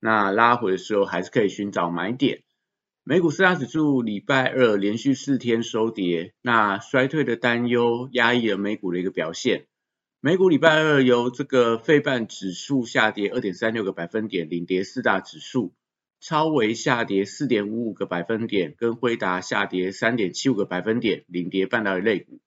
那拉回的时候还是可以寻找买点。美股四大指数礼拜二连续四天收跌，那衰退的担忧压抑了美股的一个表现。美股礼拜二由这个费半指数下跌二点三六个百分点，领跌四大指数，超微下跌四点五五个百分点，跟辉达下跌三点七五个百分点，领跌半导体类股。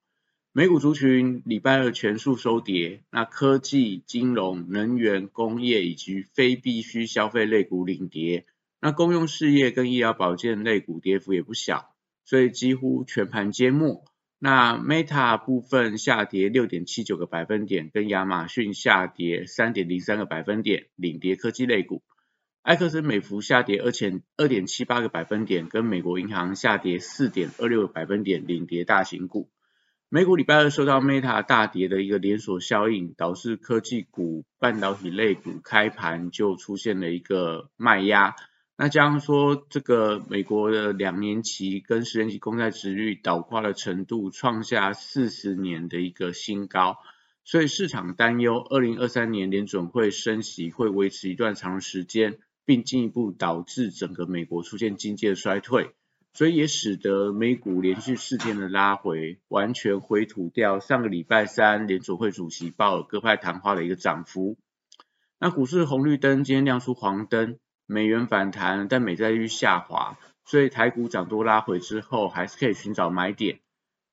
美股族群礼拜二全数收跌，那科技、金融、能源、工业以及非必需消费类股领跌，那公用事业跟医疗保健类股跌幅也不小，所以几乎全盘皆末。那 Meta 部分下跌六点七九个百分点，跟亚马逊下跌三点零三个百分点，领跌科技类股。埃克森美孚下跌二千二点七八个百分点，跟美国银行下跌四点二六个百分点，领跌大型股。美股礼拜二受到 Meta 大跌的一个连锁效应，导致科技股、半导体类股开盘就出现了一个卖压。那加上说，这个美国的两年期跟十年期公债殖率倒挂的程度创下四十年的一个新高，所以市场担忧二零二三年联准会升息会维持一段长时间，并进一步导致整个美国出现经济的衰退。所以也使得美股连续四天的拉回，完全回吐掉上个礼拜三联储会主席鲍尔鸽派谈话的一个涨幅。那股市红绿灯今天亮出黄灯，美元反弹，但美债率下滑，所以台股涨多拉回之后，还是可以寻找买点。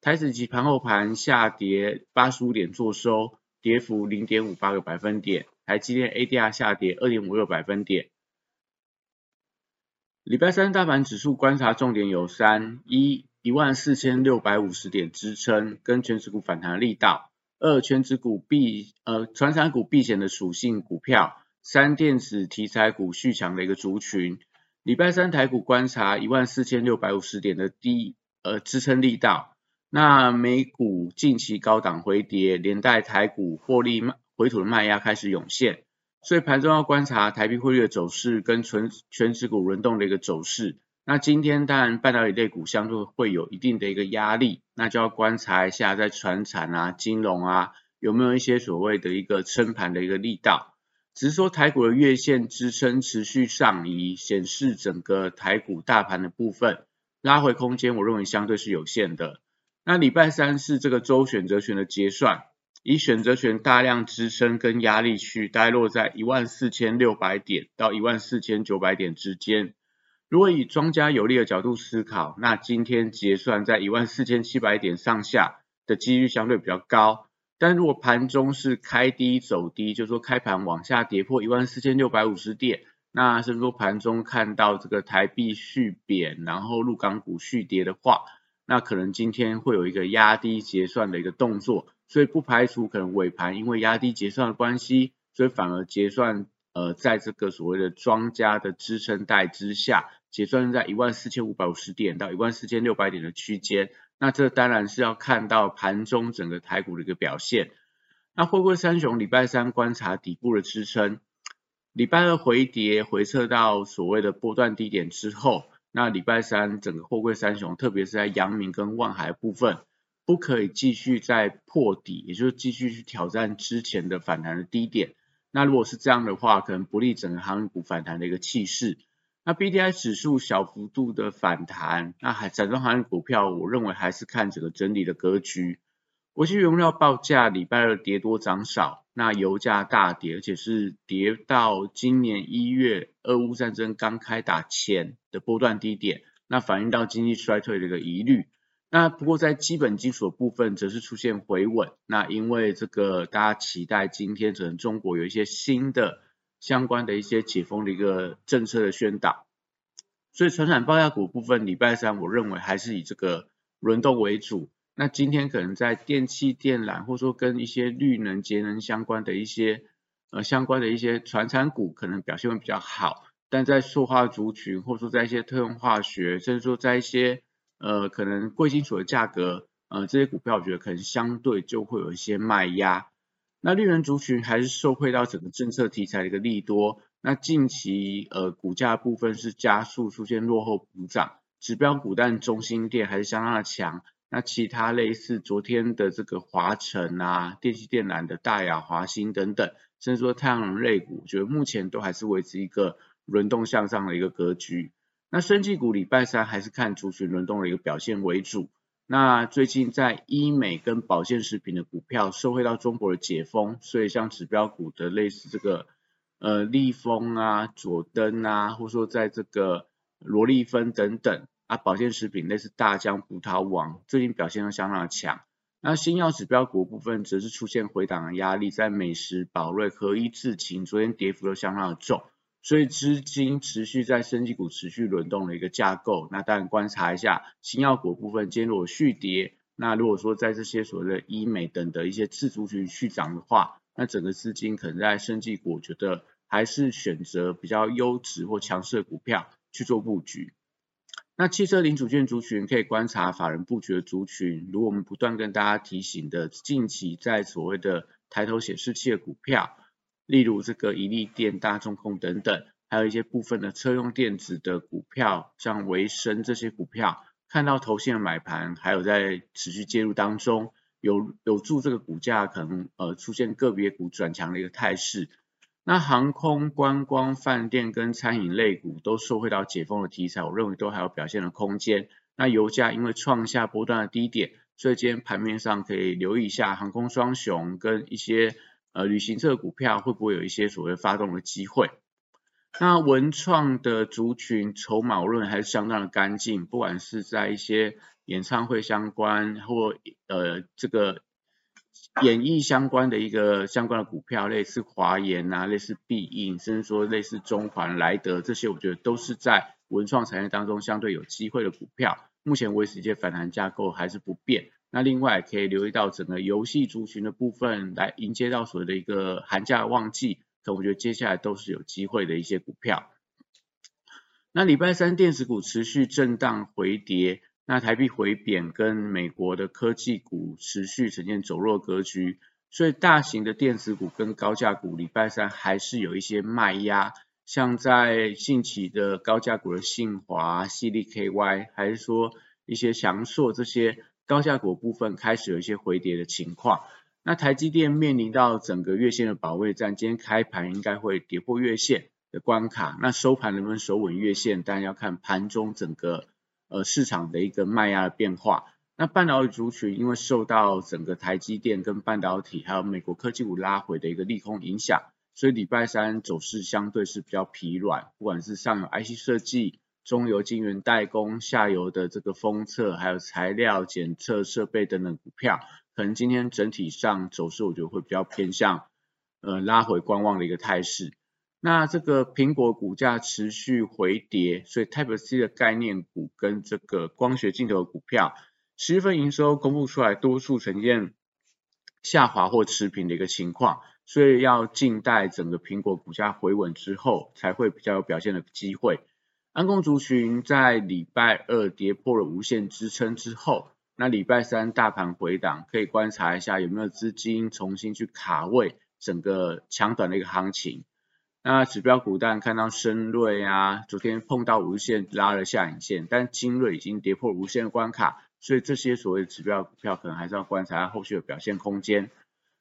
台指期盘后盘下跌八十五点做收，跌幅零点五八个百分点。台积电 ADR 下跌二点五六百分点。礼拜三大盘指数观察重点有三：一、一万四千六百五十点支撑跟全指股反弹力道；二、全指股避呃传产股避险的属性股票；三、电子题材股续强的一个族群。礼拜三台股观察一万四千六百五十点的低呃支撑力道。那美股近期高档回跌，连带台股获利回吐的卖压开始涌现。所以盘中要观察台币汇率的走势跟全全指股轮动的一个走势。那今天当然半导体类股相对会有一定的一个压力，那就要观察一下在船产啊、金融啊有没有一些所谓的一个撑盘的一个力道。只是说台股的月线支撑持续上移，显示整个台股大盘的部分拉回空间，我认为相对是有限的。那礼拜三是这个周选择权的结算。以选择权大量支撑跟压力区，大概落在一万四千六百点到一万四千九百点之间。如果以庄家有利的角度思考，那今天结算在一万四千七百点上下的几率相对比较高。但如果盘中是开低走低，就说开盘往下跌破一万四千六百五十点，那是说盘中看到这个台币续贬，然后陆港股续跌的话，那可能今天会有一个压低结算的一个动作。所以不排除可能尾盘因为压低结算的关系，所以反而结算呃在这个所谓的庄家的支撑带之下，结算在一万四千五百五十点到一万四千六百点的区间。那这当然是要看到盘中整个台股的一个表现。那会不会三雄礼拜三观察底部的支撑，礼拜二回跌回撤到所谓的波段低点之后，那礼拜三整个货柜三雄，特别是在阳明跟万海部分。不可以继续再破底，也就是继续去挑战之前的反弹的低点。那如果是这样的话，可能不利整个航运股反弹的一个气势。那 B D I 指数小幅度的反弹，那还整个航运股票，我认为还是看整个整理的格局。国际原料报价礼拜二跌多涨少，那油价大跌，而且是跌到今年一月俄乌战争刚开打前的波段低点，那反映到经济衰退的一个疑虑。那不过在基本基础部分则是出现回稳，那因为这个大家期待今天可能中国有一些新的相关的一些解封的一个政策的宣导，所以传产报价股部分礼拜三我认为还是以这个轮动为主。那今天可能在电气电缆或者说跟一些绿能节能相关的一些呃相关的一些传产股可能表现会比较好。但在塑化族群，或者说在一些特用化学，甚至说在一些呃可能贵金属的价格，呃这些股票我觉得可能相对就会有一些卖压。那绿能族群还是受惠到整个政策题材的一个利多，那近期呃股价部分是加速出现落后补涨，指标股但中心电还是相当的强。那其他类似昨天的这个华晨啊、电气电缆的大雅、华兴等等，甚至说太阳能类股，我觉得目前都还是维持一个轮动向上的一个格局。那生技股礼拜三还是看族群轮动的一个表现为主。那最近在医美跟保健食品的股票受惠到中国的解封，所以像指标股的类似这个呃立丰啊、佐登啊，或者说在这个罗利芬等等。啊，保健食品类似大疆、葡萄王，最近表现都相当的强。那新药指标股部分则是出现回档的压力，在美食、宝瑞、合一、智勤，昨天跌幅都相当的重，所以资金持续在升级股持续轮动的一个架构。那当然观察一下新药股部分，今天如果续跌，那如果说在这些所谓的医美等的一些次族群续涨的话，那整个资金可能在升级股，我觉得还是选择比较优质或强势的股票去做布局。那汽车零组件族群可以观察法人布局的族群，如我们不断跟大家提醒的，近期在所谓的抬头显示器的股票，例如这个宜利电、大众控等等，还有一些部分的车用电子的股票，像维生这些股票，看到头线买盘，还有在持续介入当中，有有助这个股价可能呃出现个别股转强的一个态势。那航空、观光、饭店跟餐饮类股都受惠到解封的题材，我认为都还有表现的空间。那油价因为创下波段的低点，所以今天盘面上可以留意一下航空双雄跟一些呃旅行社股票会不会有一些所谓发动的机会。那文创的族群筹码论还是相当的干净，不管是在一些演唱会相关或呃这个。演艺相关的一个相关的股票，类似华研啊，类似必应，甚至说类似中环、莱德这些，我觉得都是在文创产业当中相对有机会的股票。目前为止一些反弹架构还是不变。那另外可以留意到整个游戏族群的部分，来迎接到所谓的一个寒假旺季，可我觉得接下来都是有机会的一些股票。那礼拜三电子股持续震荡回跌。那台币回贬跟美国的科技股持续呈现走弱格局，所以大型的电子股跟高价股礼拜三还是有一些卖压，像在近期的高价股的信华、系力 KY，还是说一些翔硕这些高价股部分开始有一些回跌的情况。那台积电面临到整个月线的保卫战，今天开盘应该会跌破月线的关卡，那收盘能不能守稳月线，当然要看盘中整个。呃，市场的一个卖压的变化，那半导体族群因为受到整个台积电跟半导体还有美国科技股拉回的一个利空影响，所以礼拜三走势相对是比较疲软，不管是上游 IC 设计、中游晶圆代工、下游的这个封测，还有材料检测设备等等股票，可能今天整体上走势我觉得会比较偏向呃拉回观望的一个态势。那这个苹果股价持续回跌，所以 Type C 的概念股跟这个光学镜头股票，十月份营收公布出来，多数呈现下滑或持平的一个情况，所以要静待整个苹果股价回稳之后，才会比较有表现的机会。安控族群在礼拜二跌破了无限支撑之后，那礼拜三大盘回档，可以观察一下有没有资金重新去卡位整个强短的一个行情。那指标股但看到深瑞啊，昨天碰到无线拉了下影线，但精锐已经跌破无限关卡，所以这些所谓指标股票可能还是要观察后续的表现空间。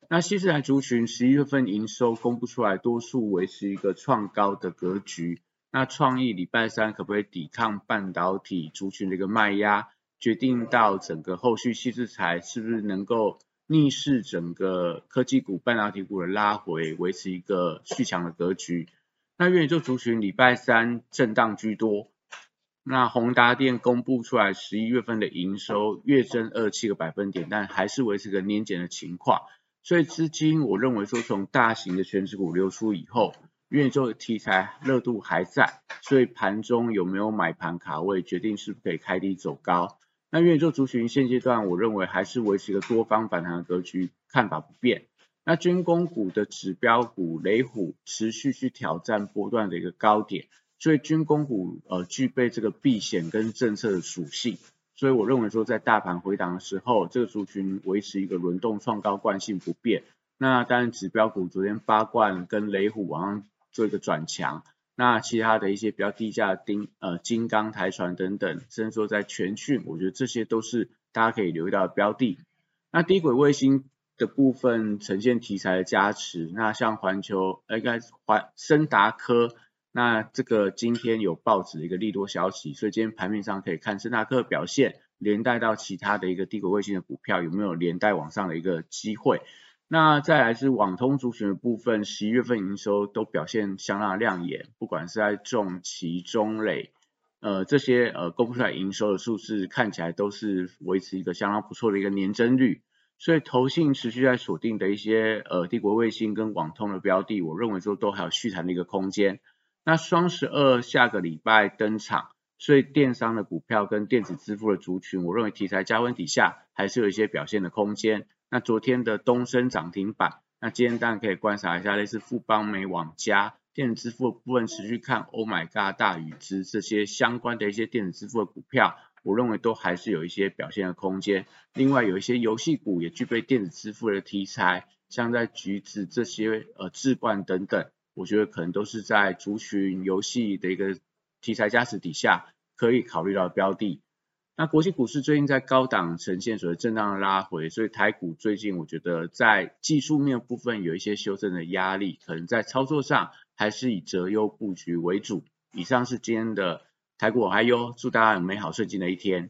那西斯兰族群十一月份营收公布出来，多数维持一个创高的格局。那创意礼拜三可不可以抵抗半导体族群的一个卖压，决定到整个后续西制材是不是能够。逆势整个科技股、半导体股的拉回，维持一个续强的格局。那元宇宙族群礼拜三震荡居多。那宏达电公布出来十一月份的营收月增二七个百分点，但还是维持个年减的情况。所以资金我认为说从大型的全值股流出以后，元宇宙的题材热度还在，所以盘中有没有买盘卡位，决定是不是可以开低走高。那元宇宙族群现阶段，我认为还是维持一个多方反弹的格局，看法不变。那军工股的指标股雷虎持续去挑战波段的一个高点，所以军工股呃具备这个避险跟政策的属性，所以我认为说在大盘回档的时候，这个族群维持一个轮动创高惯性不变。那当然指标股昨天八冠跟雷虎往上做一个转强，那其他的一些比较低价的丁呃金刚台船等等，甚至说在全讯，我觉得这些都是大家可以留意到的标的。那低轨卫星的部分呈现题材的加持，那像环球应该环森达科。那这个今天有报纸的一个利多消息，所以今天盘面上可以看森达克表现，连带到其他的一个低轨卫星的股票有没有连带往上的一个机会。那再来是网通族群的部分，十一月份营收都表现相当亮眼，不管是在重其、中类，呃这些呃公布出来营收的数字看起来都是维持一个相当不错的一个年增率，所以投信持续在锁定的一些呃帝国卫星跟网通的标的，我认为说都还有续谈的一个空间。那双十二下个礼拜登场，所以电商的股票跟电子支付的族群，我认为题材加温底下，还是有一些表现的空间。那昨天的东升涨停板，那今天当然可以观察一下类似富邦美网加电子支付的部分，持续看 Oh my God 大宇之这些相关的一些电子支付的股票，我认为都还是有一些表现的空间。另外有一些游戏股也具备电子支付的题材，像在橘子这些呃智冠等等。我觉得可能都是在族群游戏的一个题材加持底下，可以考虑到标的。那国际股市最近在高档呈现所谓震荡拉回，所以台股最近我觉得在技术面部分有一些修正的压力，可能在操作上还是以择优布局为主。以上是今天的台股我还有，祝大家有美好顺境的一天。